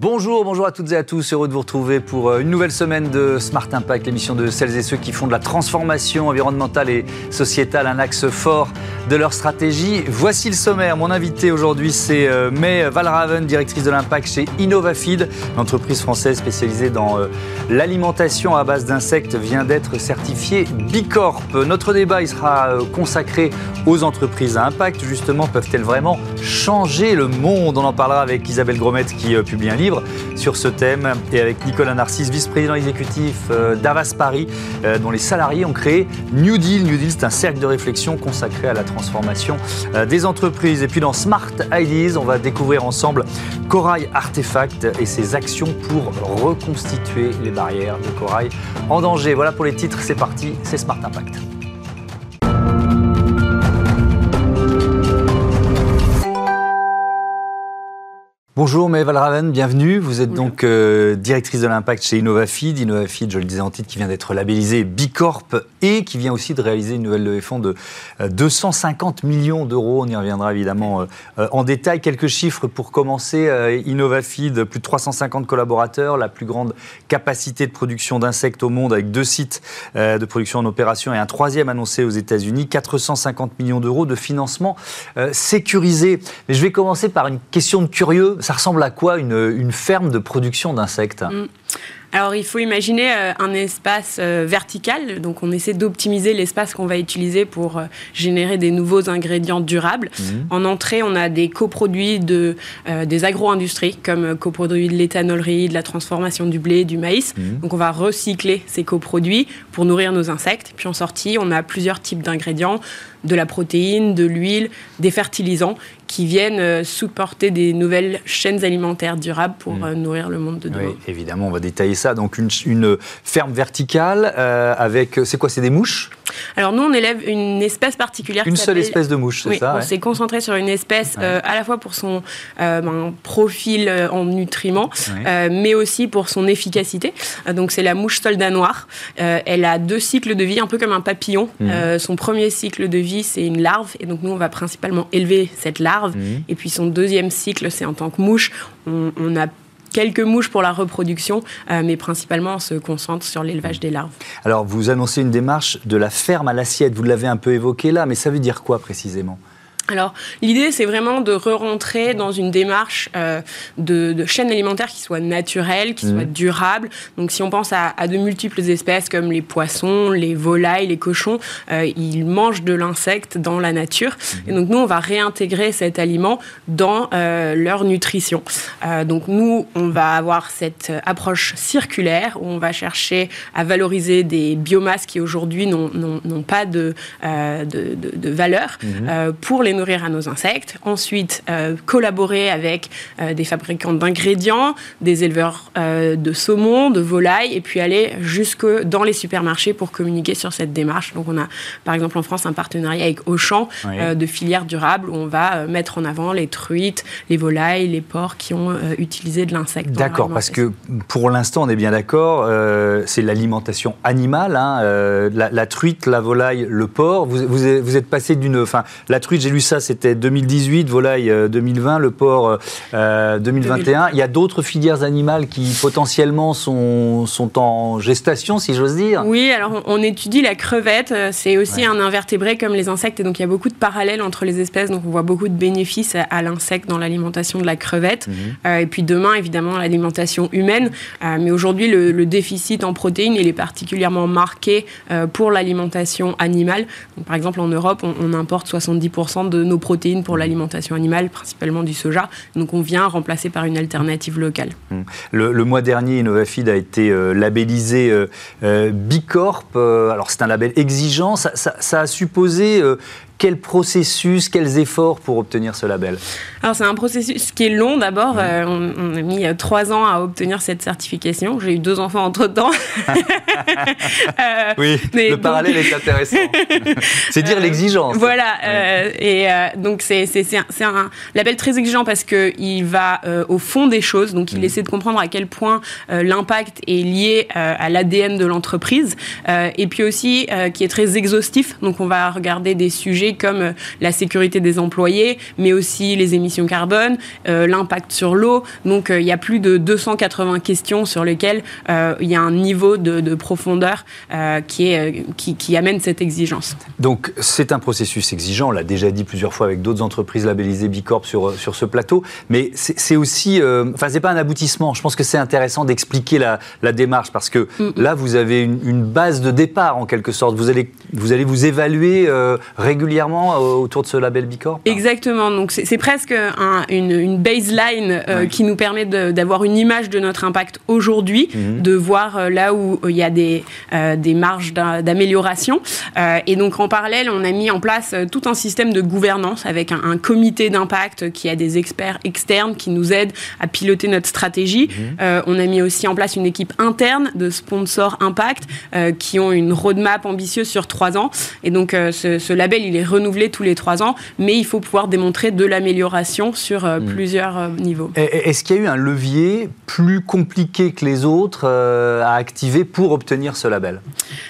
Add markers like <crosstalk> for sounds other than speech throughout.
Bonjour, bonjour à toutes et à tous. Heureux de vous retrouver pour euh, une nouvelle semaine de Smart Impact, l'émission de celles et ceux qui font de la transformation environnementale et sociétale un axe fort de leur stratégie. Voici le sommaire. Mon invité aujourd'hui, c'est euh, May Valraven, directrice de l'impact chez InnovaFeed, l'entreprise française spécialisée dans euh, l'alimentation à base d'insectes, vient d'être certifiée Bicorp. Notre débat, il sera consacré aux entreprises à impact. Justement, peuvent-elles vraiment changer le monde? On en parlera avec Isabelle Gromet qui publie un livre sur ce thème et avec Nicolas Narcisse, vice-président exécutif euh, d'Avas Paris, euh, dont les salariés ont créé New Deal. New Deal, c'est un cercle de réflexion consacré à la transformation euh, des entreprises. Et puis dans Smart Ideas, on va découvrir ensemble Corail Artefact et ses actions pour reconstituer les barrières de corail en danger. Voilà pour les titres, c'est parti, c'est Smart Impact. Bonjour Maëva Raven, bienvenue. Vous êtes donc euh, directrice de l'impact chez InnovaFeed. InnovaFeed, je le disais en titre, qui vient d'être labellisé Bicorp et qui vient aussi de réaliser une nouvelle levée de fonds de 250 euh, millions d'euros. On y reviendra évidemment euh, en détail. Quelques chiffres pour commencer. InnovaFeed, plus de 350 collaborateurs, la plus grande capacité de production d'insectes au monde avec deux sites de production en opération et un troisième annoncé aux États-Unis. 450 millions d'euros de financement sécurisé. Mais je vais commencer par une question de curieux ça ressemble à quoi une, ferme de production d'insectes mm. Alors, il faut imaginer euh, un espace euh, vertical. Donc, on essaie d'optimiser l'espace qu'on va utiliser pour euh, générer des nouveaux ingrédients durables. Mhm. En entrée, on a des coproduits de, des agro-industries, comme coproduits de l'éthanolerie, de la transformation du blé, du maïs. Mhm. Donc, on va recycler ces coproduits pour nourrir nos insectes. Puis, en sortie, on a plusieurs types d'ingrédients de la protéine, de l'huile, des fertilisants qui viennent supporter des nouvelles chaînes alimentaires durables pour mhm. nourrir le monde de demain. Oui, évidemment, on va détailler ça. Donc une, ferme verticale euh, avec, c'est quoi, c'est des mouches? Alors nous, on élève une espèce particulière. Une seule espèce de mouche, c'est ça On s'est concentré sur une espèce euh, à la fois pour son euh, ben, profil en nutriments, mais aussi pour son efficacité. donc c'est la mouche soldat noire. elle a deux cycles de vie, un peu comme un papillon. Mhm. son premier cycle de vie, c'est une larve, et donc nous, on va principalement élever cette larve. Mhm. Et puis son deuxième cycle, c'est en tant que mouche. On, on a quelques mouches pour la reproduction, euh, mais principalement on se concentre sur l'élevage des larves. Alors vous annoncez une démarche de la ferme à l'assiette, vous l'avez un peu évoqué là, mais ça veut dire quoi précisément? Alors, l'idée, c'est vraiment de re-rentrer dans une démarche euh, de, chaîne alimentaire qui soit naturelle, qui soit mmh. durable. Donc, si on pense à, de multiples espèces comme les poissons, les volailles, les cochons, euh, ils mangent de l'insecte dans la nature. Mmh. Et donc, nous, on va réintégrer cet aliment dans euh, leur nutrition. donc, nous, on va avoir cette approche circulaire où on va chercher à valoriser des biomasses qui aujourd'hui n'ont pas de, de, de, valeur mmh. pour les nourrir à nos insectes. Ensuite, euh, collaborer avec euh, des fabricants d'ingrédients, des éleveurs euh, de saumon, de volailles, et puis aller jusque dans les supermarchés pour communiquer sur cette démarche. Donc, on a, par exemple, en France, un partenariat avec Auchan de filières durables où on va mettre en avant les truites, les volailles, les porcs qui ont utilisé de l'insecte. D'accord, parce que pour l'instant, on est bien d'accord, c'est l'alimentation animale, hein, la, truite, la volaille, le porc. Vous, vous, vous êtes passé d'une. Enfin, la truite, j'ai lu ça, c'était 2018, volaille 2020, euh, le porc 2021. Euh, Il y a d'autres filières animales qui potentiellement sont, sont en gestation, si j'ose dire Oui, alors on, étudie la crevette. Euh, c'est aussi un invertébré comme les insectes, et donc il y a beaucoup de parallèles entre les espèces. Donc on voit beaucoup de bénéfices à, l'insecte dans l'alimentation de la crevette. Mhm. et puis demain, évidemment, l'alimentation humaine. mais aujourd'hui, le, déficit en protéines, il est particulièrement marqué pour l'alimentation animale. Donc, par exemple, en Europe, on, on importe 70% de nos protéines pour l'alimentation animale, principalement du soja. Donc on vient remplacer par une alternative locale. Mmh. Le, mois dernier, InnovaFeed a été euh, labellisé euh, euh, Bicorp. alors c'est un label exigeant. Ça, ça a supposé quel processus, quels efforts pour obtenir ce label Alors c'est un processus qui est long d'abord. Euh, on, a mis euh, trois ans à obtenir cette certification. J'ai eu deux enfants entre-temps. <laughs> euh, oui, le parallèle est intéressant. <laughs> c'est dire l'exigence. Voilà. Et donc c'est un, un, label très exigeant parce qu'il va au fond des choses. Donc il mm. essaie de comprendre à quel point l'impact est lié à l'ADN de l'entreprise. et puis aussi qui est très exhaustif. Donc on va regarder des sujets sujets comme la sécurité des employés, mais aussi les émissions carbone, l'impact sur l'eau. Donc il y a plus de 280 questions sur lesquelles il y a un niveau de, profondeur qui, est, qui, qui amène cette exigence. Donc c'est un processus exigeant, on l'a déjà dit plusieurs fois avec d'autres entreprises labellisées Bicorp sur, sur ce plateau, mais c'est aussi, euh, enfin c'est pas un aboutissement, je pense que c'est intéressant d'expliquer la, la, démarche parce que là vous avez une, base de départ en quelque sorte, vous allez vous, allez vous évaluer euh, régulièrement euh, autour de ce label Bicorp Exactement, donc c'est presque une, baseline qui nous permet d'avoir une image de notre impact aujourd'hui, mhm. de voir là où il y a des, des marges d'amélioration. et donc en parallèle, on a mis en place tout un système de gouvernance avec un, un comité d'impact qui a des experts externes qui nous aident à piloter notre stratégie. Mhm. Euh, on a mis aussi en place une équipe interne de sponsors impact euh, qui ont une roadmap ambitieuse sur trois ans. Et donc euh, ce, label, il est renouvelé tous les trois ans, mais il faut pouvoir démontrer de l'amélioration sur mhm. plusieurs niveaux. Est-ce qu'il y a eu un levier plus compliqué que les autres à activer pour obtenir ce label?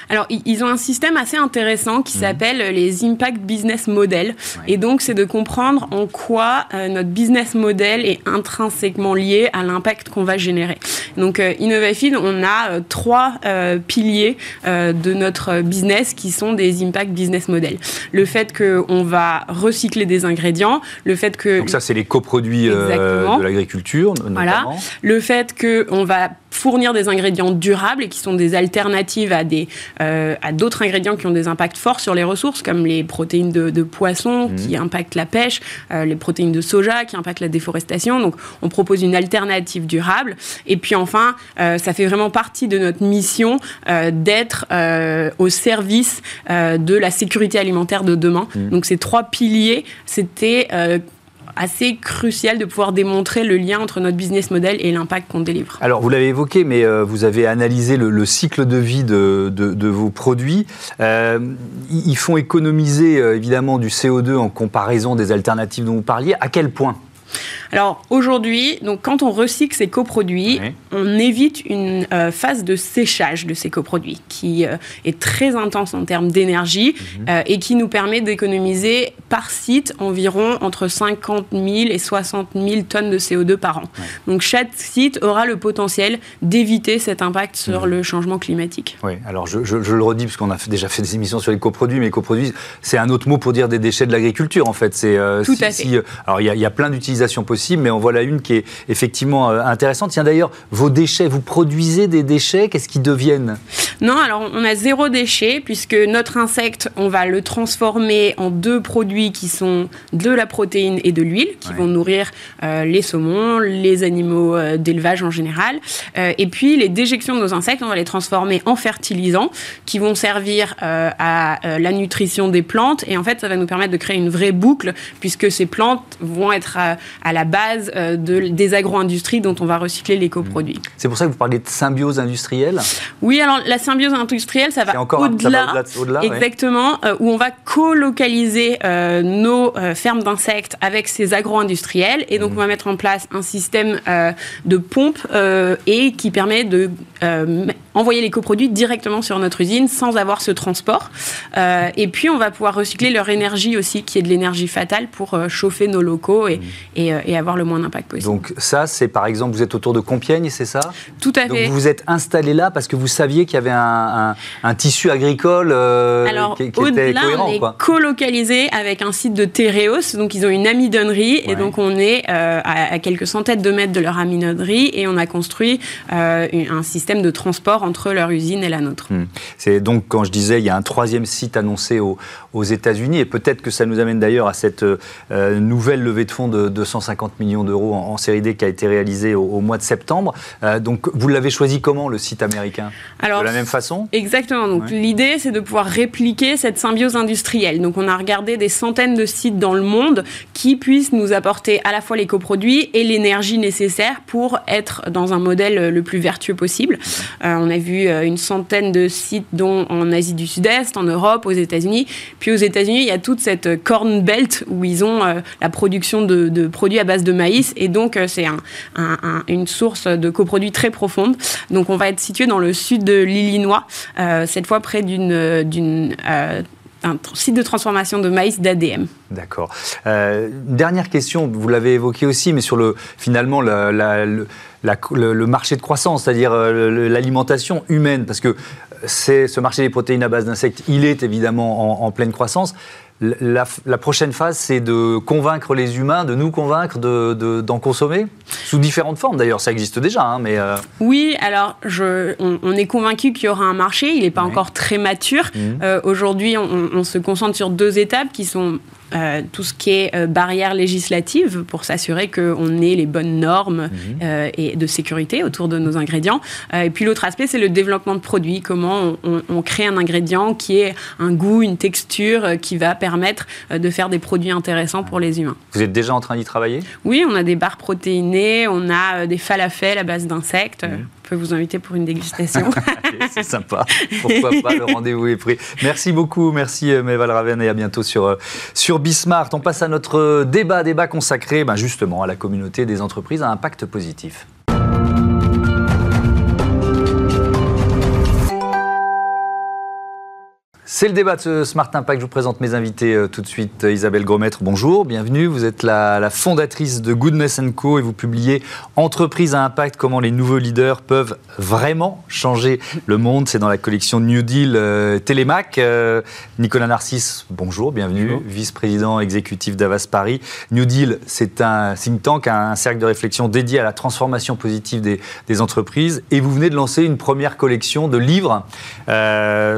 Alors, ils ont un système assez intéressant qui mhm. s'appelle les Impact Business Model. Et donc, c'est de comprendre en quoi notre business model est intrinsèquement lié à l'impact qu'on va générer. Donc, euh, Innovafeed, on a euh, trois euh, piliers de notre business qui sont des impact business model. Le fait qu'on va recycler des ingrédients, le fait que... Donc ça, c'est les coproduits de l'agriculture, notamment. Voilà. Le fait qu'on va fournir des ingrédients durables et qui sont des alternatives à, des, à d'autres ingrédients qui ont des impacts forts sur les ressources, comme les protéines de, poisson mmh. qui impactent la pêche, les protéines de soja qui impactent la déforestation. Donc, on propose une alternative durable. Et puis enfin, euh, ça fait vraiment partie de notre mission euh, d'être euh, au service de la sécurité alimentaire de demain. Mmh. Donc, ces trois piliers, c'était assez crucial de pouvoir démontrer le lien entre notre business model et l'impact qu'on délivre. Alors, vous l'avez évoqué, mais vous avez analysé le, cycle de vie de, de, vos produits. ils font économiser évidemment du CO2 en comparaison des alternatives dont vous parliez. À quel point? Alors aujourd'hui, donc quand on recycle ces coproduits, on évite une euh, phase de séchage de ces coproduits qui euh, est très intense en termes d'énergie mhm. euh, et qui nous permet d'économiser par site environ entre 50 000 et 60 000 tonnes de CO2 par an. Donc chaque site aura le potentiel d'éviter cet impact sur mhm. le changement climatique. Oui, alors je, le redis parce qu'on a déjà fait des émissions sur les coproduits, mais les coproduits, c'est un autre mot pour dire des déchets de l'agriculture en fait. C'est Tout à fait. alors il y, y, a plein d'utilisations possibles mais en voilà une qui est effectivement euh, intéressante. Tiens, d'ailleurs, vos déchets, vous produisez des déchets, qu'est-ce qu'ils deviennent? Non, alors on a zéro déchet, puisque notre insecte, on va le transformer en deux produits qui sont de la protéine et de l'huile, qui vont nourrir euh, les saumons, les animaux euh, d'élevage en général. et puis les déjections de nos insectes, on va les transformer en fertilisants, qui vont servir à la nutrition des plantes. Et en fait, ça va nous permettre de créer une vraie boucle, puisque ces plantes vont être à la base euh, de, des agro-industries dont on va recycler les coproduits. C'est pour ça que vous parlez de symbiose industrielle? Oui, alors la symbiose industrielle, ça va au-delà, au exactement, euh, où on va co-localiser euh, nos fermes d'insectes avec ces agro-industriels, et donc mmh. on va mettre en place un système de pompe et qui permet de envoyer les coproduits directement sur notre usine sans avoir ce transport. et puis on va pouvoir recycler leur énergie aussi, qui est de l'énergie fatale pour chauffer nos locaux et, mmh. et, et avoir le moins d'impact possible. Donc ça, c'est par exemple, vous êtes autour de Compiègne, c'est ça? Tout à fait. Vous vous êtes installé là parce que vous saviez qu'il y avait un, tissu agricole euh, Alors, qui, qui était cohérent. on est colocalisé avec un site de Tereos, donc ils ont une amidonnerie, et donc on est euh, à, quelques centaines de mètres de leur amidonnerie, et on a construit euh, un système de transport entre leur usine et la nôtre. Hmm. C'est donc, quand je disais, il y a un troisième site annoncé aux, aux États-Unis, et peut-être que ça nous amène d'ailleurs à cette nouvelle levée de fonds de 250 millions d'euros en, série D qui a été réalisé au, mois de septembre. Euh, donc vous l'avez choisi comment le site américain? Alors, De la même façon? Exactement. Donc l'idée c'est de pouvoir répliquer cette symbiose industrielle. Donc on a regardé des centaines de sites dans le monde qui puissent nous apporter à la fois les coproduits et l'énergie nécessaire pour être dans un modèle le plus vertueux possible. Euh, on a vu euh, une centaine de sites dont en Asie du Sud-Est, en Europe, aux États-Unis. Puis aux États-Unis, il y a toute cette corn belt où ils ont la production de, de produits à base de maïs et donc euh, c'est une source de coproduits très profonde. Donc on va être situé dans le sud de l'Illinois, euh, cette fois près d'une un site de transformation de maïs d'ADM. D'accord. Euh, dernière question, vous l'avez évoqué aussi, mais sur le, finalement le, marché de croissance, c'est-à-dire euh, l'alimentation humaine, parce que c'est ce marché des protéines à base d'insectes, il est évidemment en pleine croissance. La, prochaine phase, c'est de convaincre les humains, de nous convaincre d'en consommer Sous différentes formes d'ailleurs, ça existe déjà. Hein, mais euh, Oui, alors je, on, est convaincu qu'il y aura un marché, il n'est pas encore très mature. Mmh. Euh, aujourd'hui, on, on, se concentre sur deux étapes qui sont euh, tout ce qui est euh, barrières législatives pour s'assurer qu'on ait les bonnes normes mhm. euh, et de sécurité autour de nos ingrédients. et puis l'autre aspect, c'est le développement de produits. Comment on, crée un ingrédient qui ait un goût, une texture qui va permettre de faire des produits intéressants pour les humains. Vous êtes déjà en train d'y travailler? Oui, on a des barres protéinées, on a des falafels à base d'insectes. Mhm peux vous inviter pour une dégustation. <laughs> c'est sympa. Pourquoi pas Le rendez-vous est pris. Merci beaucoup. Merci euh, Méval Raven et à bientôt sur, euh, sur Bismart. On passe à notre euh, débat, débat consacré ben justement à la communauté des entreprises à impact positif. C'est le débat de ce Smart Impact. Je vous présente mes invités euh, tout de suite. Isabelle Grosmaître, bonjour, bienvenue. Vous êtes la, fondatrice de Goodness Co et vous publiez Entreprise à impact, comment les nouveaux leaders peuvent vraiment changer le monde. C'est dans la collection New Deal euh, Télémac. Euh, Nicolas Narcisse, bonjour, bienvenue, vice-président exécutif d'Avas Paris. New Deal, c'est un think tank, un cercle de réflexion dédié à la transformation positive des, des entreprises. Et vous venez de lancer une première collection de livres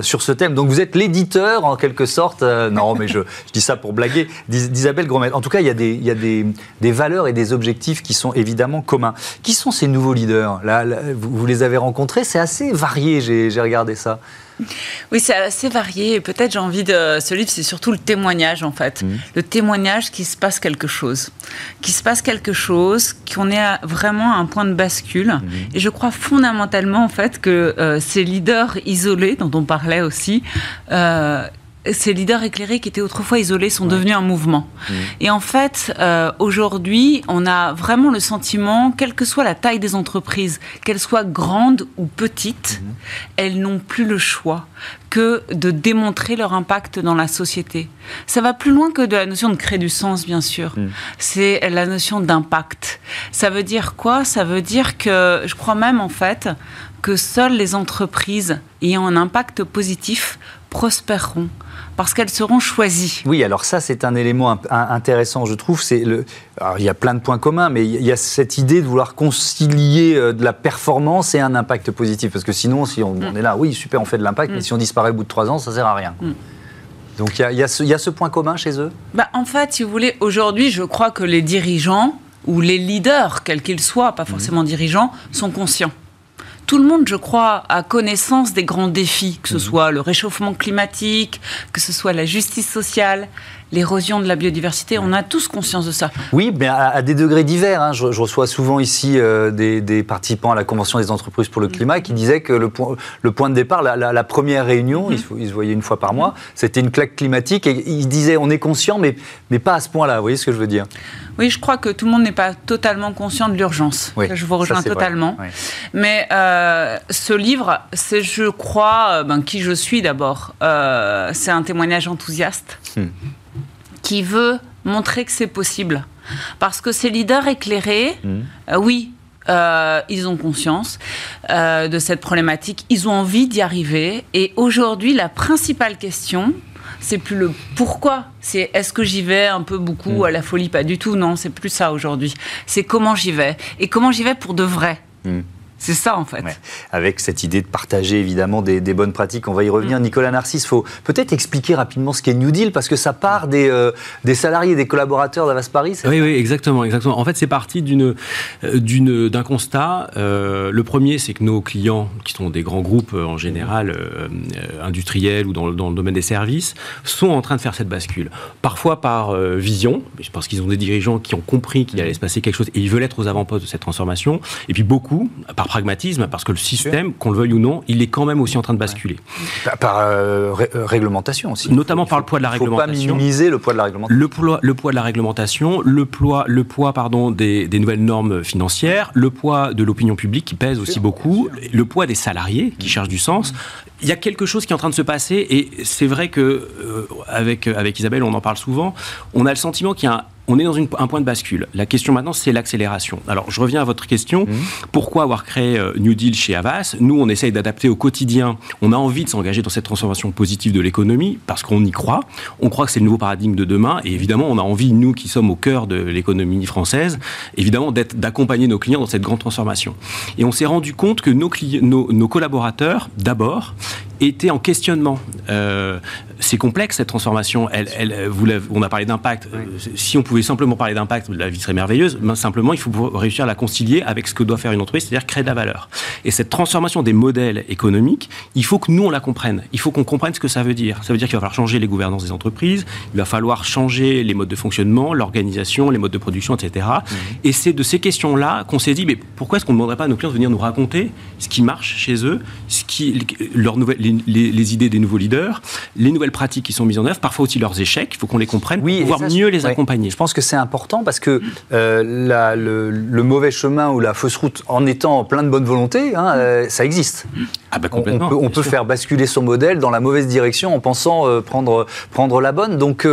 sur ce thème. Donc vous êtes l'éditeur, en quelque sorte, euh, non, mais je, dis ça pour blaguer, d'Isabelle Gromet. En tout cas, il y a, des, valeurs et des objectifs qui sont évidemment communs. Qui sont ces nouveaux leaders? Là, vous, les avez rencontrés, c'est assez varié, j'ai regardé ça. Oui, c'est assez varié. Et peut-être j'ai envie de. Ce livre, c'est surtout le témoignage, en fait. Mmh. Le témoignage qu'il se passe quelque chose. Qu'il se passe quelque chose, qu'on est vraiment à un point de bascule. Mmh. Et je crois fondamentalement, en fait, que euh, ces leaders isolés, dont on parlait aussi, euh, ces leaders éclairés qui étaient autrefois isolés sont devenus un mouvement. Mmh. Et en fait, euh, aujourd'hui, on a vraiment le sentiment, quelle que soit la taille des entreprises, qu'elles soient grandes ou petites, mmh. elles n'ont plus le choix que de démontrer leur impact dans la société. Ça va plus loin que de la notion de créer du sens, bien sûr. Mmh. C'est la notion d'impact. Ça veut dire quoi? Ça veut dire que, je crois même en fait, que seules les entreprises ayant un impact positif prospéreront parce qu'elles seront choisies. Oui, alors ça, c'est un élément intéressant, je trouve. C'est le... il y a plein de points communs, mais il y a cette idée de vouloir concilier euh, de la performance et un impact positif. Parce que sinon, si on, mm. est là, oui, super, on fait de l'impact, mais mm. si on disparaît au bout de trois ans, ça sert à rien. Mm. Donc il y, a, ce, point commun chez eux? Bah, En fait, si vous voulez, aujourd'hui, je crois que les dirigeants ou les leaders, quels qu'ils soient, pas forcément dirigeants, sont conscients tout le monde, je crois, a connaissance des grands défis, que ce mhm. soit le réchauffement climatique, que ce soit la justice sociale, l'érosion de la biodiversité. On a tous conscience de ça. Oui, mais à, des degrés divers. Hein. Je, reçois souvent ici euh, des, participants à la Convention des entreprises pour le climat qui disaient que le, point, le point de départ, la, première réunion, mm-hmm. ils, se voyaient une fois par mois, c'était une claque climatique et ils disaient on est conscient, mais, mais pas à ce point-là. Vous voyez ce que je veux dire? Oui, je crois que tout le monde n'est pas totalement conscient de l'urgence. je vous rejoins totalement. Mais euh, ce livre, c'est, je crois, euh, ben, qui je suis d'abord. c'est un témoignage enthousiaste. Hmm qui veut montrer que c'est possible. Parce que ces leaders éclairés, mmh. euh, oui, euh, ils ont conscience euh, de cette problématique, ils ont envie d'y arriver. Et aujourd'hui, la principale question, c'est plus le pourquoi, c'est est-ce que j'y vais un peu beaucoup mmh. à la folie? Pas du tout, non, c'est plus ça aujourd'hui. C'est comment j'y vais. Et comment j'y vais pour de vrai. Mmh. C'est ça en fait. Avec cette idée de partager évidemment des, bonnes pratiques, on va y revenir. Mm. Nicolas Narcisse, faut peut-être expliquer rapidement ce qu'est New Deal parce que ça part des, euh, des salariés, des collaborateurs d'Avas Paris. Oui, oui, exactement, exactement. En fait, c'est parti d'une, euh, d'une, d'un constat. Euh, le premier, c'est que nos clients, qui sont des grands groupes en général industriels ou dans, dans, le domaine des services, sont en train de faire cette bascule. Parfois par vision, parce qu'ils ont des dirigeants qui ont compris qu'il allait se passer quelque chose et ils veulent être aux avant-postes de cette transformation. Et puis beaucoup par pragmatisme, parce que le système, qu'on le veuille ou non, il est quand même aussi en train de basculer. Par, euh, réglementation aussi. Notamment par le poids de la réglementation. Il ne faut pas minimiser le poids de la réglementation. Le poids, le poids de la réglementation, le poids, le poids pardon, des, des nouvelles normes financières, le poids de l'opinion publique qui pèse aussi beaucoup, le poids des salariés qui cherchent du sens. Il y a quelque chose qui est en train de se passer et c'est vrai que euh, avec, avec Isabelle, on en parle souvent, on a le sentiment qu'il y a un on est dans un point de bascule. La question maintenant, c'est l'accélération. Alors, je reviens à votre question. Mmh. Pourquoi avoir créé euh, New Deal chez Avas Nous, on essaye d'adapter au quotidien. On a envie de s'engager dans cette transformation positive de l'économie parce qu'on y croit. On croit que c'est le nouveau paradigme de demain. Et évidemment, on a envie, nous qui sommes au cœur de l'économie française, évidemment, d'accompagner nos clients dans cette grande transformation. Et on s'est rendu compte que nos, nos collaborateurs, d'abord, étaient en questionnement. Euh, c'est complexe cette transformation. Elle, elle, vous on a parlé d'impact. Euh, si on pouvait simplement parler d'impact, la vie serait merveilleuse. Mais simplement, il faut réussir à la concilier avec ce que doit faire une entreprise, c'est-à-dire créer de la valeur. Et cette transformation des modèles économiques, il faut que nous on la comprenne. Il faut qu'on comprenne ce que ça veut dire. Ça veut dire qu'il va falloir changer les gouvernances des entreprises. Il va falloir changer les modes de fonctionnement, l'organisation, les modes de production, etc. Mmh. Et c'est de ces questions-là qu'on s'est dit, mais pourquoi est-ce qu'on ne demanderait pas à nos clients de venir nous raconter ce qui marche chez eux, ce qui, leur nouvelle, les, idées des nouveaux leaders, les nouvelles pratiques qui sont mises en œuvre, parfois aussi leurs échecs, il faut qu'on les comprenne oui, pour pouvoir mieux les accompagner. Je pense que c'est important parce que euh, le, mauvais chemin ou la fausse route, en étant plein de bonne volonté, hein, euh, ça existe. Ah bah complètement, on, peut, faire basculer son modèle dans la mauvaise direction en pensant euh, prendre, prendre la bonne. Donc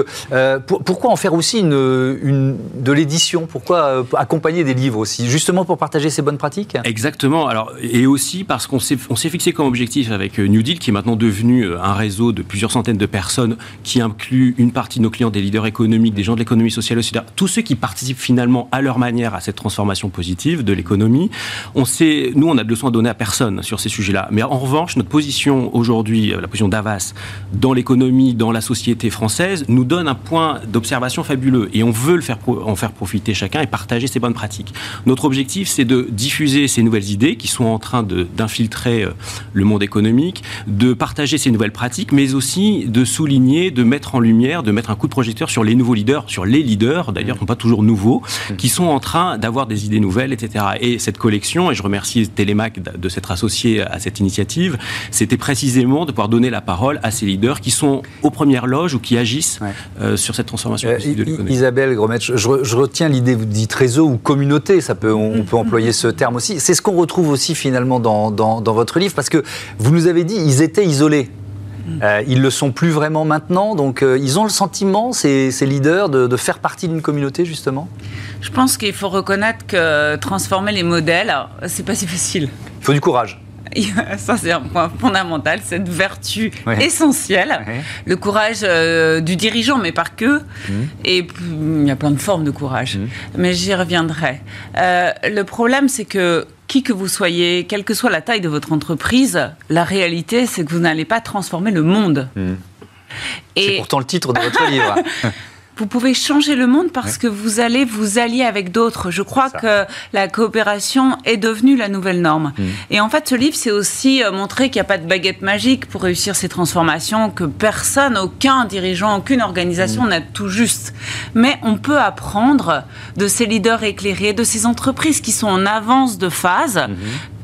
pourquoi en faire aussi une, une de l'édition? Pourquoi accompagner des livres aussi? Justement pour partager ces bonnes pratiques? Exactement. Alors, et aussi parce qu'on s'est fixé comme objectif avec New Deal, qui est maintenant devenu euh, un réseau de plusieurs centaines de personnes qui inclut une partie de nos clients, des leaders économiques, des gens de l'économie sociale aussi, tous ceux qui participent finalement à leur manière à cette transformation positive de l'économie. On sait, nous, on a de leçons à donner à personne sur ces sujets-là. Mais en revanche, notre position aujourd'hui, euh, la position d'Avas dans l'économie, dans la société française, nous donne un point d'observation fabuleux. Et on veut le faire, en faire profiter chacun et partager ces bonnes pratiques. Notre objectif, c'est de diffuser ces nouvelles idées qui sont en train d'infiltrer euh, le monde économique, de partager ces nouvelles pratiques, mais aussi de souligner, de mettre en lumière, de mettre un coup de projecteur sur les nouveaux leaders, sur les leaders, d'ailleurs, qui ne sont pas toujours nouveaux, qui sont en train d'avoir des idées nouvelles, etc. Et cette collection, et je remercie Télémac de s'être associé à cette initiative, c'était précisément de pouvoir donner la parole à ces leaders qui sont aux premières loges ou qui agissent euh, sur cette transformation euh, de l'économie. Isabelle Gromet, je, je, retiens l'idée, vous dites réseau ou communauté, ça peut, on, peut employer ce terme aussi. C'est ce qu'on retrouve aussi finalement dans, dans, dans votre livre, parce que vous nous avez dit, ils étaient isolés. Euh, ils le sont plus vraiment maintenant, donc euh, ils ont le sentiment, ces, leaders, de, faire partie d'une communauté justement? Je pense qu'il faut reconnaître que transformer les modèles, c'est pas si facile. Il faut du courage. Ça, c'est un point fondamental, cette vertu essentielle. Le courage euh, du dirigeant, mais pas que. Mmh. Et il y a plein de formes de courage. Mmh. Mais j'y reviendrai. le problème, c'est que qui que vous soyez, quelle que soit la taille de votre entreprise, la réalité, c'est que vous n'allez pas transformer le monde. Hmm. C'est pourtant le titre de votre livre. <laughs> vous pouvez changer le monde parce que vous allez vous allier avec d'autres. Je crois que la coopération est devenue la nouvelle norme. Mm. Et en fait, ce livre, c'est aussi euh, montrer qu'il n'y a pas de baguette magique pour réussir ces transformations, que personne, aucun dirigeant, aucune organisation mm. n'a tout juste. Mais on peut apprendre de ces leaders éclairés, de ces entreprises qui sont en avance de phase, mm-hmm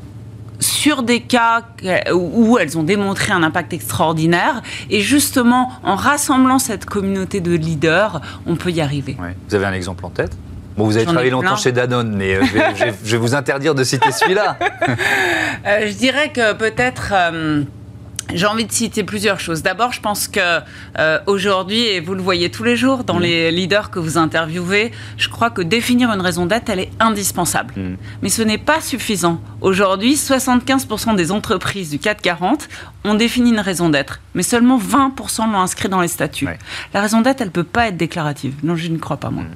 sur des cas où elles ont démontré un impact extraordinaire. Et justement, en rassemblant cette communauté de leaders, on peut y arriver. Vous avez un exemple en tête? Bon, vous avez travaillé longtemps chez Danone, mais euh, je, vais, vous interdire de citer celui-là. <laughs> Euh, je dirais que peut-être... Euh, j'ai envie de citer plusieurs choses. D'abord, je pense que euh, aujourd'hui, et vous le voyez tous les jours dans mm. les leaders que vous interviewez, je crois que définir une raison d'être, elle est indispensable. Mm. Mais ce n'est pas suffisant. Aujourd'hui, 75% des entreprises du 440 ont défini une raison d'être, mais seulement 20% l'ont inscrit dans les statuts. La raison d'être, elle ne peut pas être déclarative. Non, je ne crois pas, moi. Mm.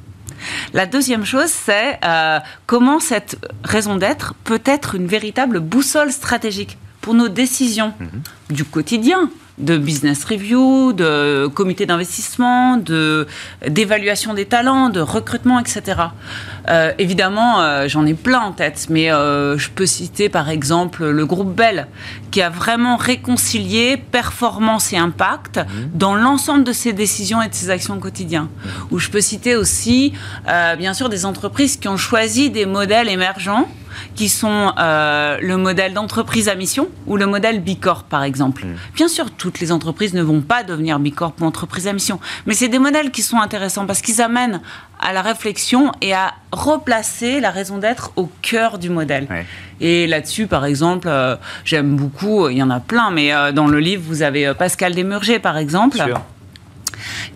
La deuxième chose, c'est euh, comment cette raison d'être peut être une véritable boussole stratégique pour nos décisions mhm. du quotidien, de business review, de comité d'investissement, de d'évaluation des talents, de recrutement, etc. Euh, évidemment, euh, j'en ai plein en tête, mais euh, je peux citer par exemple le groupe Bell, qui a vraiment réconcilié performance et impact mhm. dans l'ensemble de ses décisions et de ses actions au quotidien. Mhm. Ou je peux citer aussi, bien sûr, des entreprises qui ont choisi des modèles émergents qui sont euh, le modèle d'entreprise à mission ou le modèle Bicorp, par exemple. Mm. Bien sûr, toutes les entreprises ne vont pas devenir Bicorp ou entreprise à mission, mais c'est des modèles qui sont intéressants parce qu'ils amènent à la réflexion et à replacer la raison d'être au cœur du modèle. Et là-dessus, par exemple, euh, j'aime beaucoup, il y en a plein, mais euh, dans le livre, vous avez Pascal Desmurgers, par exemple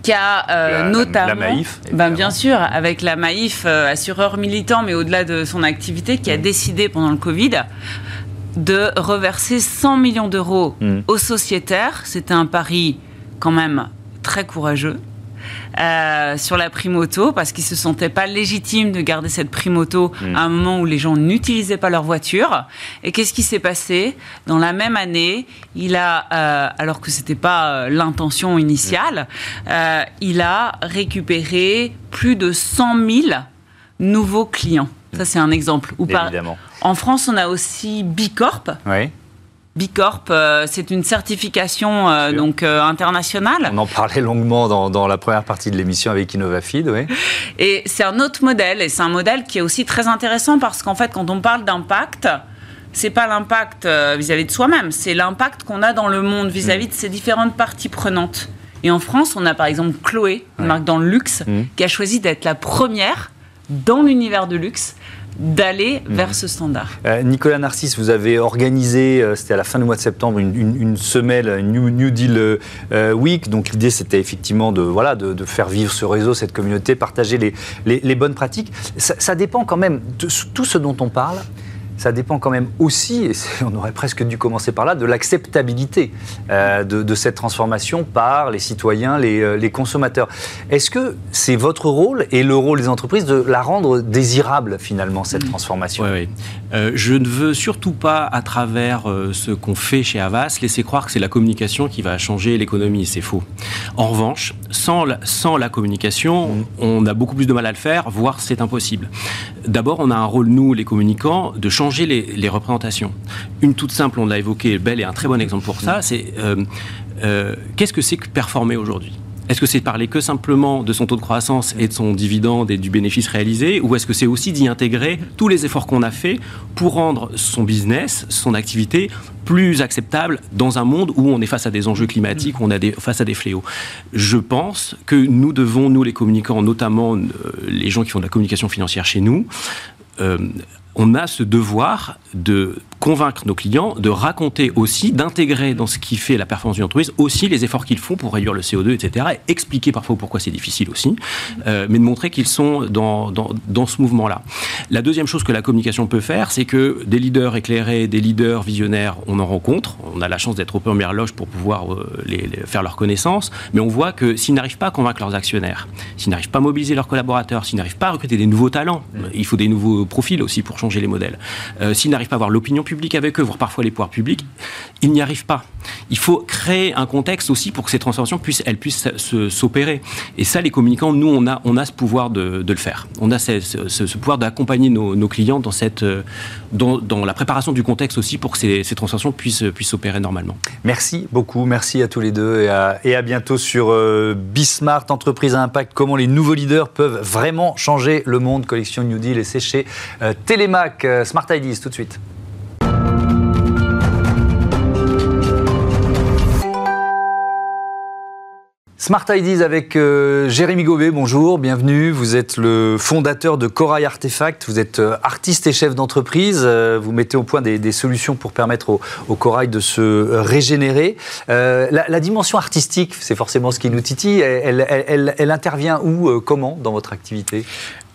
qui a euh, notamment... La Maïf ben, Bien sûr, avec la Maïf, euh, assureur militant, mais au-delà de son activité, qui a mm. décidé pendant le Covid de reverser 100 millions d'euros mm. aux sociétaires. C'était un pari quand même très courageux. Euh, sur la prime auto parce qu'il se sentait pas légitime de garder cette prime auto mm. à un moment où les gens n'utilisaient pas leur voiture. Et qu'est-ce qui s'est passé? Dans la même année, il a, euh, alors que c'était pas euh, l'intention initiale, il a récupéré plus de 100 000 nouveaux clients. Ça, c'est un exemple. Ou Évidemment. En France, on a aussi Bicorp. Oui Bicorp, euh, c'est une certification euh, donc euh, internationale. On en parlait longuement dans, la première partie de l'émission avec InnovaFeed, oui. <laughs> Et c'est un autre modèle, et c'est un modèle qui est aussi très intéressant parce qu'en fait, quand on parle d'impact, c'est pas l'impact vis-à-vis de soi-même, c'est l'impact qu'on a dans le monde vis-à-vis de ces différentes parties prenantes. Et en France, on a par exemple Chloé, une marque dans le luxe, mmh. qui a choisi d'être la première dans l'univers de luxe d'aller mhm. vers ce standard. Euh, Nicolas Narcisse, vous avez organisé, euh, c'était à la fin du mois de septembre, une, semaine, une New, Deal euh, Week. Donc l'idée, c'était effectivement de, voilà, de, faire vivre ce réseau, cette communauté, partager les, les, bonnes pratiques. Ça, ça, dépend quand même de tout ce dont on parle ça dépend quand même aussi, et on aurait presque dû commencer par là, de l'acceptabilité euh, de, cette transformation par les citoyens, les, euh, consommateurs. Est-ce que c'est votre rôle et le rôle des entreprises de la rendre désirable finalement, cette transformation? Oui, oui. Euh, je ne veux surtout pas, à travers ce qu'on fait chez Avas, laisser croire que c'est la communication qui va changer l'économie. C'est faux. En revanche, sans la, sans la communication, mmh. on a beaucoup plus de mal à le faire, voire c'est impossible. D'abord, on a un rôle, nous, les communicants, de changer les, représentations. Une toute simple, on l'a évoqué, Belle est un très bon exemple pour ça, c'est euh, euh, qu'est-ce que c'est que performer aujourd'hui? Est-ce que c'est parler que simplement de son taux de croissance et de son dividende et du bénéfice réalisé Ou est-ce que c'est aussi d'y intégrer tous les efforts qu'on a faits pour rendre son business, son activité plus acceptable dans un monde où on est face à des enjeux climatiques, où on est face à des fléaux? Je pense que nous devons, nous les communicants, notamment euh, les gens qui font de la communication financière chez nous, on a ce devoir de convaincre nos clients, de raconter aussi, d'intégrer dans ce qui fait la performance d'une entreprise aussi les efforts qu'ils font pour réduire le CO2, etc. Et expliquer parfois pourquoi c'est difficile aussi, euh, mais de montrer qu'ils sont dans, dans, ce mouvement-là. La deuxième chose que la communication peut faire, c'est que des leaders éclairés, des leaders visionnaires, on en rencontre. On a la chance d'être aux premières loges pour pouvoir euh, les, faire leur connaissance, mais on voit que s'ils n'arrivent pas à convaincre leurs actionnaires, s'ils n'arrivent pas à mobiliser leurs collaborateurs, s'ils n'arrivent pas à recruter des nouveaux talents, il faut des nouveaux profils aussi pour changer les modèles. Euh, s'ils n'arrivent pas à avoir l'opinion public avec eux, voire parfois les pouvoirs publics, ils n'y arrivent pas. Il faut créer un contexte aussi pour que ces transformations puissent, elles puissent s'opérer. Et ça, les communicants, nous, on a, on a ce pouvoir de, le faire. On a ce, pouvoir d'accompagner nos, clients dans, cette, dans, dans, la préparation du contexte aussi pour que ces, ces transformations puissent, puissent s'opérer normalement. Merci beaucoup. Merci à tous les deux et à, et à bientôt sur euh, Bismart, entreprise à impact, comment les nouveaux leaders peuvent vraiment changer le monde. Collection New Deal et c'est chez euh, Télémac. Euh, Smart Ideas, tout de suite. Smart Ideas avec euh, Jérémy Gobet, bonjour, bienvenue. Vous êtes le fondateur de Corail Artefact, vous êtes euh, artiste et chef d'entreprise, euh, vous mettez au point des, solutions pour permettre au, corail de se régénérer. La, dimension artistique, c'est forcément ce qui nous titille, elle, intervient où, comment dans votre activité?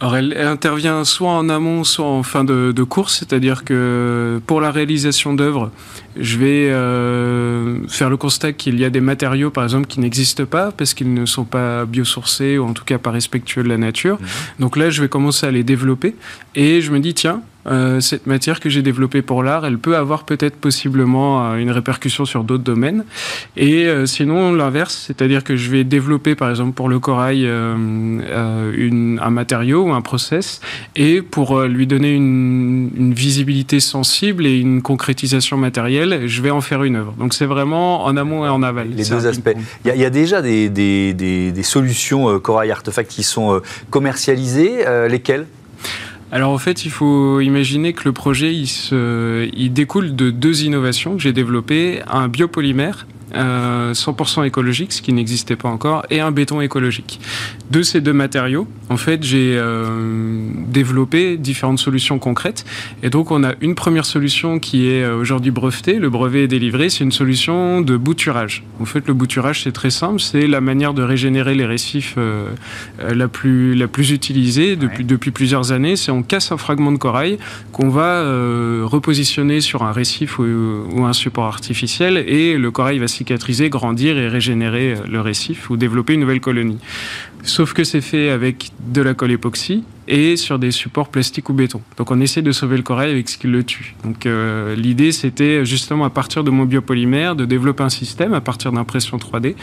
Alors elle, intervient soit en amont, soit en fin de, de course, c'est-à-dire que pour la réalisation d'œuvres, je vais euh, faire le constat qu'il y a des matériaux, par exemple, qui n'existent pas parce qu'ils ne sont pas biosourcés ou en tout cas pas respectueux de la nature. Mhm. Donc là, je vais commencer à les développer et je me dis, tiens, euh, cette matière que j'ai développée pour l'art, elle peut avoir peut-être possiblement euh, une répercussion sur d'autres domaines. Et sinon, l'inverse, c'est-à-dire que je vais développer, par exemple, pour le corail, une, un matériau ou un process et pour lui donner une, une visibilité sensible et une concrétisation matérielle, je vais en faire une œuvre. Donc c'est vraiment en amont et en aval. Les deux aspects. Il y, a, déjà des, des, solutions euh, Corail Artefact qui sont euh, commercialisées. Euh, lesquelles? Alors en fait, il faut imaginer que le projet, il, se, découle de deux innovations que j'ai développées. Un biopolymère 100% euh, écologique, ce qui n'existait pas encore, et un béton écologique. De ces deux matériaux, en fait, j'ai euh, développé différentes solutions concrètes. Et donc, on a une première solution qui est euh, aujourd'hui brevetée. Le brevet est délivré. C'est une solution de bouturage. En fait, le bouturage, c'est très simple. C'est la manière de régénérer les récifs la, plus, la plus utilisée depuis, depuis plusieurs années. C'est on casse un fragment de corail qu'on va repositionner sur un récif ou, ou, un support artificiel et le corail va cicatriser, grandir et régénérer le récif ou développer une nouvelle colonie. Sauf que c'est fait avec de la colle époxy et sur des supports plastiques ou béton. Donc on essaie de sauver le corail avec ce qui le tue. Donc euh, l'idée c'était justement à partir de mon biopolymère de développer un système à partir d'impression 3D. Mhm.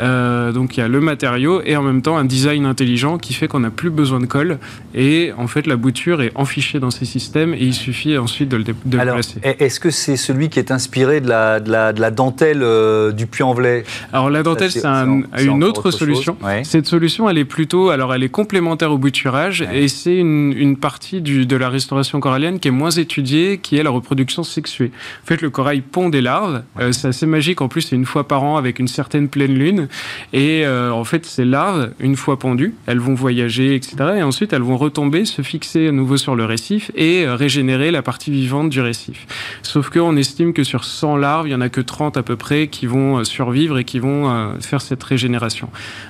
Euh, donc il y a le matériau et en même temps un design intelligent qui fait qu'on n'a plus besoin de colle et en fait la bouture est enfichée dans ces systèmes et il suffit ensuite de le Alors, Est-ce que c'est celui qui est inspiré de la, de la, de la dentelle euh, du Puy-en-Velay? Alors la dentelle c'est une autre, solution. Cette solution elle est plutôt alors elle est complémentaire au bouturage et c'est une, partie de la restauration corallienne qui est moins étudiée, qui est la reproduction sexuée. En fait, le corail pond des larves. Euh, c'est assez magique. En plus, c'est une fois par an avec une certaine pleine lune. Et euh, en fait, ces larves, une fois pondues, elles vont voyager, etc. Et ensuite, elles vont retomber, se fixer à nouveau sur le récif et euh, régénérer la partie vivante du récif. Sauf qu'on estime que sur 100 larves, il y en a que 30 à peu près qui vont survivre et qui vont faire cette régénération.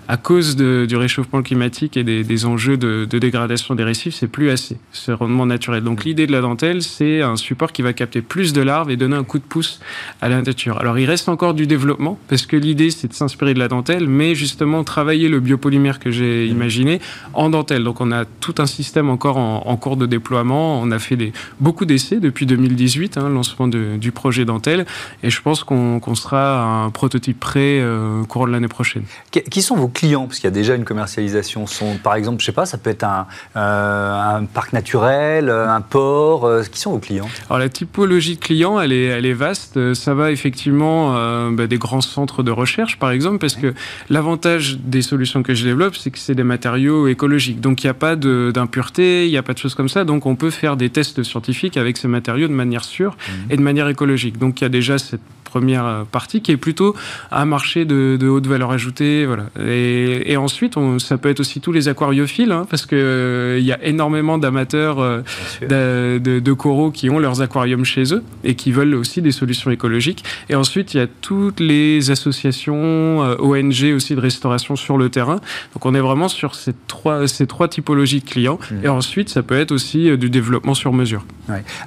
À cause du réchauffement climatique et des, enjeux de, de dégradation des récifs, c'est plus assez, ce rendement naturel. Donc l'idée de la dentelle, c'est un support qui va capter plus de larves et donner un coup de pouce à la nature. Alors il reste encore du développement, parce que l'idée, c'est de s'inspirer de la dentelle, mais justement travailler le biopolymère que j'ai mmh. imaginé en dentelle. Donc on a tout un système encore en, cours de déploiement. On a fait des, beaucoup d'essais depuis 2018, hein, lancement du projet dentelle, et je pense qu'on sera à un prototype prêt euh, au cours de l'année prochaine. Qui sont vos clients? Parce qu'il y a déjà une commercialisation. Sont, par exemple, je sais pas, ça peut être un, euh, un parc naturel, euh, un port euh, Qui sont vos clients? Alors la typologie de clients, elle est, elle est vaste. Ça va effectivement bah, des grands centres de recherche, par exemple, parce que l'avantage des solutions que je développe, c'est que c'est des matériaux écologiques. Donc il n'y a pas d'impureté, il n'y a pas de choses comme ça. Donc on peut faire des tests scientifiques avec ces matériaux de manière sûre mmh. et de manière écologique. Donc il y a déjà cette première partie qui est plutôt un marché de, haute valeur ajoutée. Voilà. Et, ensuite, on, ça peut être aussi tous les aquariophiles, hein, parce qu'il euh, y a énormément d'amateurs euh, de, coraux qui ont leurs aquariums chez eux et qui veulent aussi des solutions écologiques. Et ensuite, il y a toutes les associations, euh, ONG aussi de restauration sur le terrain. Donc on est vraiment sur ces trois, ces trois typologies de clients. Mmh. Et ensuite, ça peut être aussi du développement sur mesure.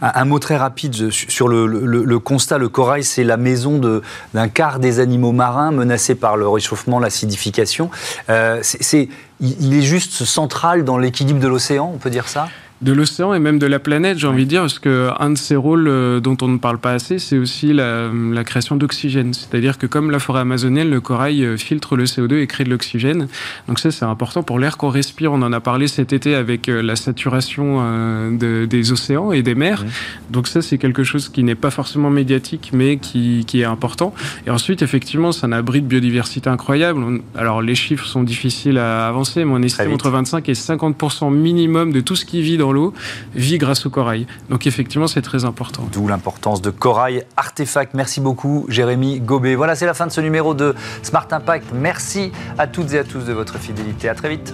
Un, mot très rapide sur le, le constat, le corail, c'est la d'un quart des animaux marins menacés par le réchauffement, l'acidification. Euh, c'est, il est juste central dans l'équilibre de l'océan, on peut dire ça? De l'océan et même de la planète, j'ai envie de dire, parce qu'un de ces rôles euh, dont on ne parle pas assez, c'est aussi la, création d'oxygène. C'est-à-dire que comme la forêt amazonienne, le corail euh, filtre le CO2 et crée de l'oxygène. Donc ça, c'est important pour l'air qu'on respire. On en a parlé cet été avec euh, la saturation des océans et des mers. Donc ça, c'est quelque chose qui n'est pas forcément médiatique, mais qui, qui, est important. Et ensuite, effectivement, c'est un abri de biodiversité incroyable. Alors les chiffres sont difficiles à avancer, mais on estime entre 25 et 50% minimum de tout ce qui vit dans l'eau vit grâce au corail. Donc effectivement, c'est très important. D'où l'importance de Corail Artefact. Merci beaucoup, Jérémy Gobet. Voilà, c'est la fin de ce numéro de Smart Impact. Merci à toutes et à tous de votre fidélité. À très vite.